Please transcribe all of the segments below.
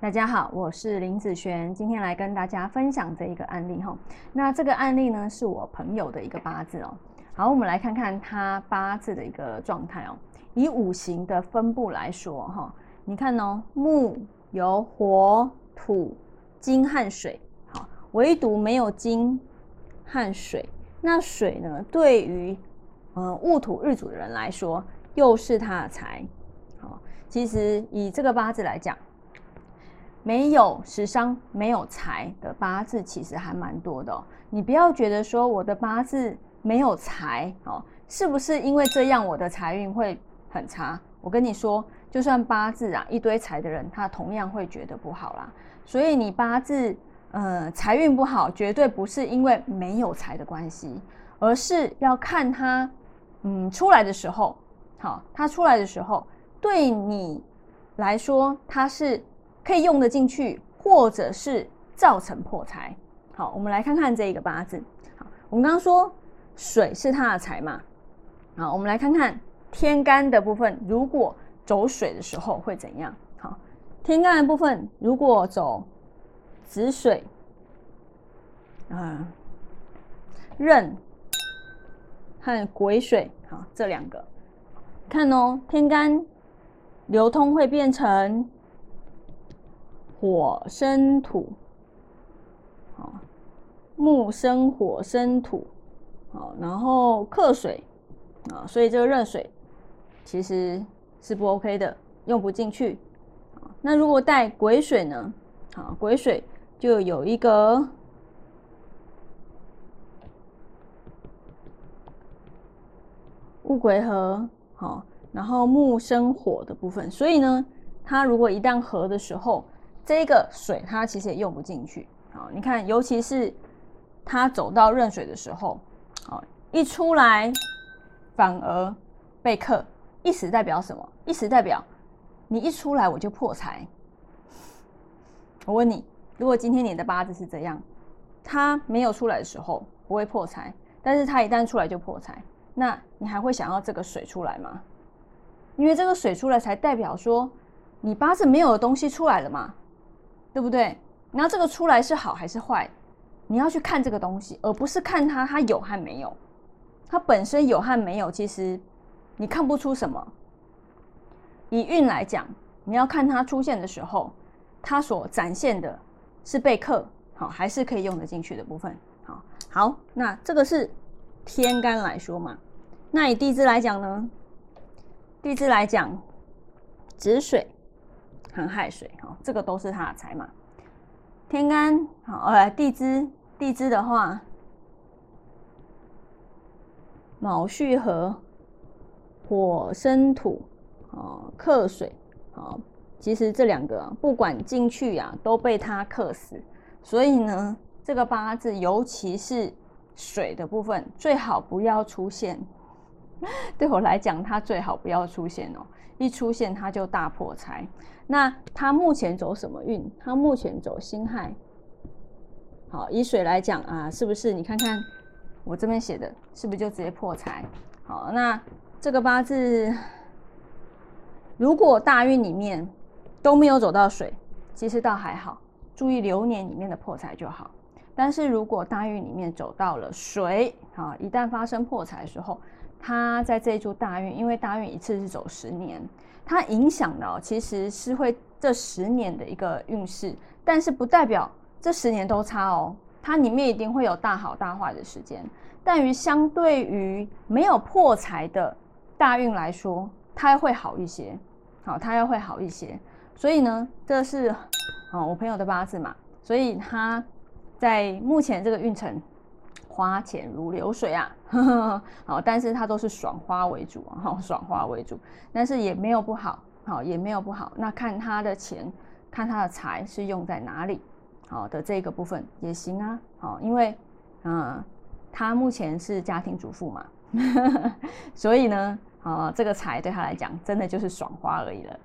大家好，我是林子璇，今天来跟大家分享这一个案例哈。那这个案例呢，是我朋友的一个八字哦。好，我们来看看他八字的一个状态哦。以五行的分布来说哈，你看哦，木有火、土、金和水，好，唯独没有金和水。那水呢，对于呃戊土日主的人来说，又是他的财。好，其实以这个八字来讲。没有食伤、没有财的八字，其实还蛮多的。你不要觉得说我的八字没有财哦，是不是因为这样我的财运会很差？我跟你说，就算八字啊一堆财的人，他同样会觉得不好啦。所以你八字呃财运不好，绝对不是因为没有财的关系，而是要看他嗯出来的时候，好，他出来的时候对你来说他是。可以用得进去，或者是造成破财。好，我们来看看这一个八字。好，我们刚刚说水是他的财嘛。好，我们来看看天干的部分，如果走水的时候会怎样？好，天干的部分如果走子水，啊，壬和癸水，好，这两个看哦，天干流通会变成。火生土，好，木生火生土，好，然后克水，啊，所以这个热水其实是不 OK 的，用不进去。那如果带癸水呢？好，癸水就有一个戊癸合，好，然后木生火的部分，所以呢，它如果一旦合的时候，这个水它其实也用不进去，好，你看，尤其是它走到壬水的时候，好，一出来反而被克，意思代表什么？意思代表你一出来我就破财。我问你，如果今天你的八字是这样，它没有出来的时候不会破财，但是它一旦出来就破财，那你还会想要这个水出来吗？因为这个水出来才代表说你八字没有的东西出来了嘛。对不对？然后这个出来是好还是坏，你要去看这个东西，而不是看它它有和没有。它本身有和没有，其实你看不出什么。以运来讲，你要看它出现的时候，它所展现的是被克好，还是可以用得进去的部分。好，好，那这个是天干来说嘛？那以地支来讲呢？地支来讲，子水。很亥水，哈，这个都是他的财嘛。天干好，呃，地支地支的话，卯戌合，火生土，哦，克水，好，其实这两个不管进去呀，都被他克死。所以呢，这个八字，尤其是水的部分，最好不要出现。对我来讲，它最好不要出现哦，一出现它就大破财。那它目前走什么运？它目前走辛亥。好，以水来讲啊，是不是？你看看我这边写的，是不是就直接破财？好，那这个八字，如果大运里面都没有走到水，其实倒还好，注意流年里面的破财就好。但是如果大运里面走到了水，啊，一旦发生破财的时候，他在这一株大运，因为大运一次是走十年，它影响的其实是会这十年的一个运势，但是不代表这十年都差哦。它里面一定会有大好大坏的时间，但于相对于没有破财的大运来说，它会好一些。好，它要会好一些。所以呢，这是啊我朋友的八字嘛，所以他在目前这个运程。花钱如流水啊，好，但是它都是爽花为主，爽花为主，但是也没有不好，好，也没有不好。那看他的钱，看他的财是用在哪里，好的这个部分也行啊，好，因为啊，他目前是家庭主妇嘛，所以呢，啊，这个财对他来讲真的就是爽花而已了。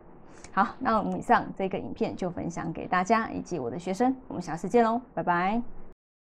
好，那我们以上这个影片就分享给大家以及我的学生，我们下次见喽，拜拜。